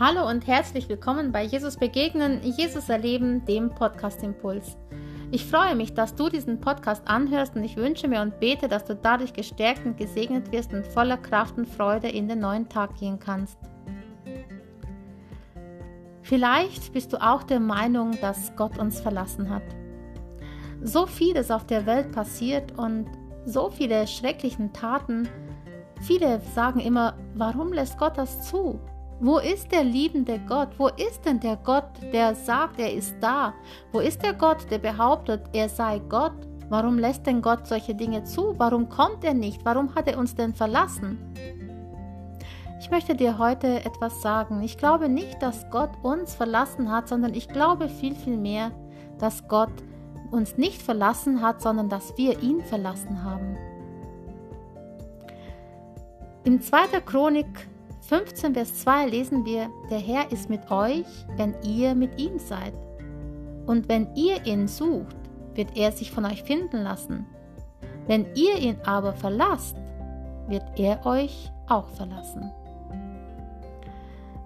Hallo und herzlich willkommen bei Jesus Begegnen, Jesus Erleben, dem Podcast Impuls. Ich freue mich, dass du diesen Podcast anhörst und ich wünsche mir und bete, dass du dadurch gestärkt und gesegnet wirst und voller Kraft und Freude in den neuen Tag gehen kannst. Vielleicht bist du auch der Meinung, dass Gott uns verlassen hat. So vieles auf der Welt passiert und so viele schrecklichen Taten. Viele sagen immer, warum lässt Gott das zu? Wo ist der liebende Gott? Wo ist denn der Gott, der sagt, er ist da? Wo ist der Gott, der behauptet, er sei Gott? Warum lässt denn Gott solche Dinge zu? Warum kommt er nicht? Warum hat er uns denn verlassen? Ich möchte dir heute etwas sagen. Ich glaube nicht, dass Gott uns verlassen hat, sondern ich glaube viel, viel mehr, dass Gott uns nicht verlassen hat, sondern dass wir ihn verlassen haben. Im 2. Chronik 15 Vers 2 lesen wir, der Herr ist mit euch, wenn ihr mit ihm seid. Und wenn ihr ihn sucht, wird er sich von euch finden lassen. Wenn ihr ihn aber verlasst, wird er euch auch verlassen.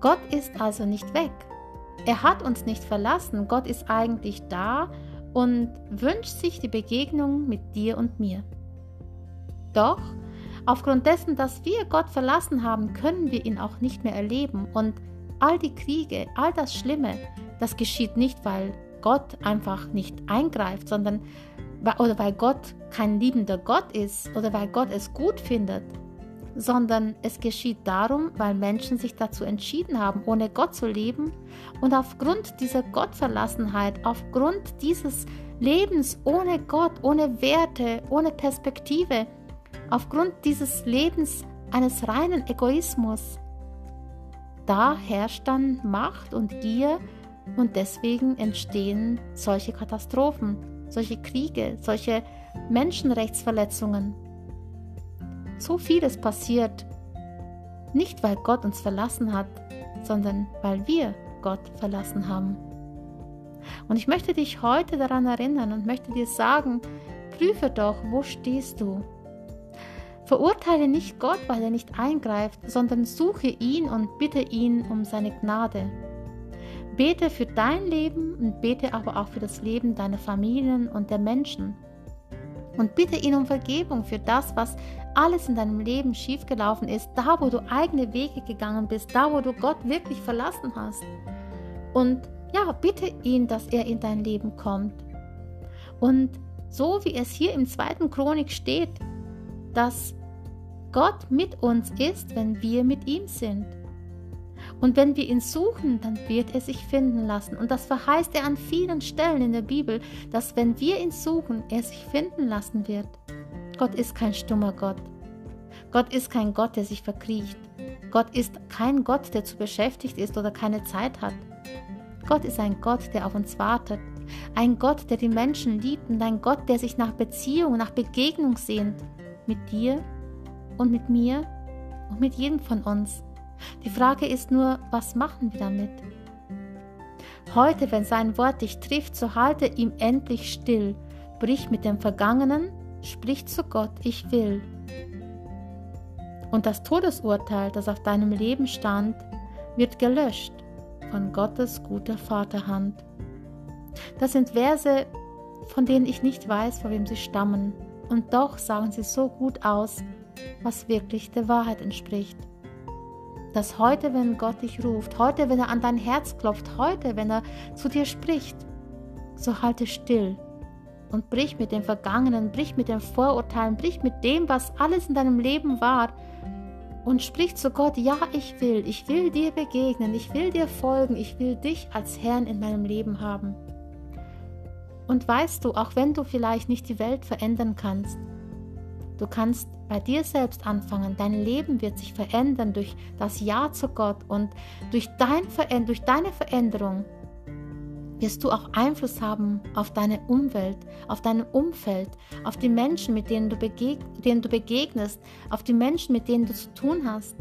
Gott ist also nicht weg. Er hat uns nicht verlassen. Gott ist eigentlich da und wünscht sich die Begegnung mit dir und mir. Doch Aufgrund dessen, dass wir Gott verlassen haben, können wir ihn auch nicht mehr erleben. Und all die Kriege, all das Schlimme, das geschieht nicht, weil Gott einfach nicht eingreift, sondern oder weil Gott kein liebender Gott ist oder weil Gott es gut findet, sondern es geschieht darum, weil Menschen sich dazu entschieden haben, ohne Gott zu leben und aufgrund dieser Gottverlassenheit, aufgrund dieses Lebens ohne Gott, ohne Werte, ohne Perspektive, aufgrund dieses Lebens eines reinen Egoismus. Da herrscht dann Macht und Gier und deswegen entstehen solche Katastrophen, solche Kriege, solche Menschenrechtsverletzungen. So vieles passiert, nicht weil Gott uns verlassen hat, sondern weil wir Gott verlassen haben. Und ich möchte dich heute daran erinnern und möchte dir sagen, prüfe doch, wo stehst du? Verurteile nicht Gott, weil er nicht eingreift, sondern suche ihn und bitte ihn um seine Gnade. Bete für dein Leben und bete aber auch für das Leben deiner Familien und der Menschen. Und bitte ihn um Vergebung für das, was alles in deinem Leben schiefgelaufen ist, da wo du eigene Wege gegangen bist, da wo du Gott wirklich verlassen hast. Und ja, bitte ihn, dass er in dein Leben kommt. Und so wie es hier im zweiten Chronik steht, dass Gott mit uns ist, wenn wir mit ihm sind. Und wenn wir ihn suchen, dann wird er sich finden lassen. Und das verheißt er an vielen Stellen in der Bibel, dass wenn wir ihn suchen, er sich finden lassen wird. Gott ist kein stummer Gott. Gott ist kein Gott, der sich verkriecht. Gott ist kein Gott, der zu beschäftigt ist oder keine Zeit hat. Gott ist ein Gott, der auf uns wartet. Ein Gott, der die Menschen liebt und ein Gott, der sich nach Beziehung, nach Begegnung sehnt mit dir und mit mir und mit jedem von uns. Die Frage ist nur, was machen wir damit? Heute, wenn sein Wort dich trifft, so halte ihm endlich still, brich mit dem Vergangenen, sprich zu Gott, ich will. Und das Todesurteil, das auf deinem Leben stand, wird gelöscht von Gottes guter Vaterhand. Das sind Verse, von denen ich nicht weiß, von wem sie stammen und doch sagen sie so gut aus, was wirklich der Wahrheit entspricht. Dass heute, wenn Gott dich ruft, heute, wenn er an dein Herz klopft, heute, wenn er zu dir spricht, so halte still und brich mit dem Vergangenen, brich mit den Vorurteilen, brich mit dem, was alles in deinem Leben war und sprich zu Gott, ja, ich will, ich will dir begegnen, ich will dir folgen, ich will dich als Herrn in meinem Leben haben. Und weißt du, auch wenn du vielleicht nicht die Welt verändern kannst, du kannst bei dir selbst anfangen. Dein Leben wird sich verändern durch das Ja zu Gott und durch, dein durch deine Veränderung wirst du auch Einfluss haben auf deine Umwelt, auf dein Umfeld, auf die Menschen, mit denen du, begeg denen du begegnest, auf die Menschen, mit denen du zu tun hast,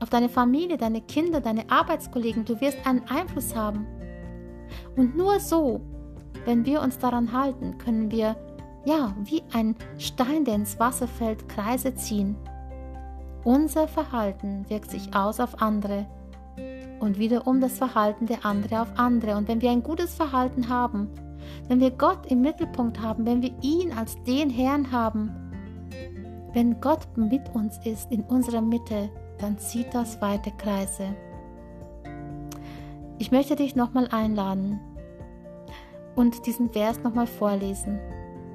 auf deine Familie, deine Kinder, deine Arbeitskollegen. Du wirst einen Einfluss haben. Und nur so wenn wir uns daran halten, können wir, ja, wie ein Stein, der ins Wasser fällt, Kreise ziehen. Unser Verhalten wirkt sich aus auf andere und wiederum das Verhalten der andere auf andere. Und wenn wir ein gutes Verhalten haben, wenn wir Gott im Mittelpunkt haben, wenn wir ihn als den Herrn haben, wenn Gott mit uns ist, in unserer Mitte, dann zieht das weite Kreise. Ich möchte dich nochmal einladen und diesen Vers nochmal vorlesen.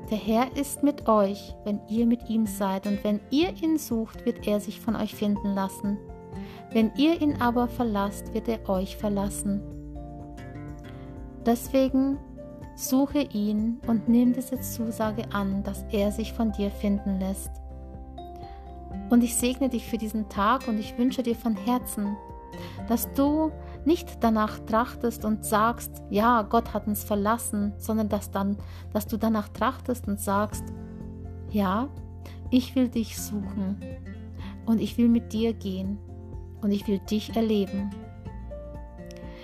Der Herr ist mit euch, wenn ihr mit ihm seid, und wenn ihr ihn sucht, wird er sich von euch finden lassen. Wenn ihr ihn aber verlasst, wird er euch verlassen. Deswegen suche ihn und nimm diese Zusage an, dass er sich von dir finden lässt. Und ich segne dich für diesen Tag und ich wünsche dir von Herzen, dass du nicht danach trachtest und sagst, ja, Gott hat uns verlassen, sondern dass dann, dass du danach trachtest und sagst, ja, ich will dich suchen und ich will mit dir gehen und ich will dich erleben.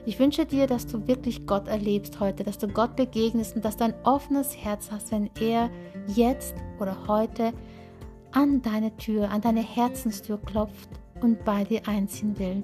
Ich wünsche dir, dass du wirklich Gott erlebst heute, dass du Gott begegnest und dass du ein offenes Herz hast, wenn er jetzt oder heute an deine Tür, an deine Herzenstür klopft und bei dir einziehen will.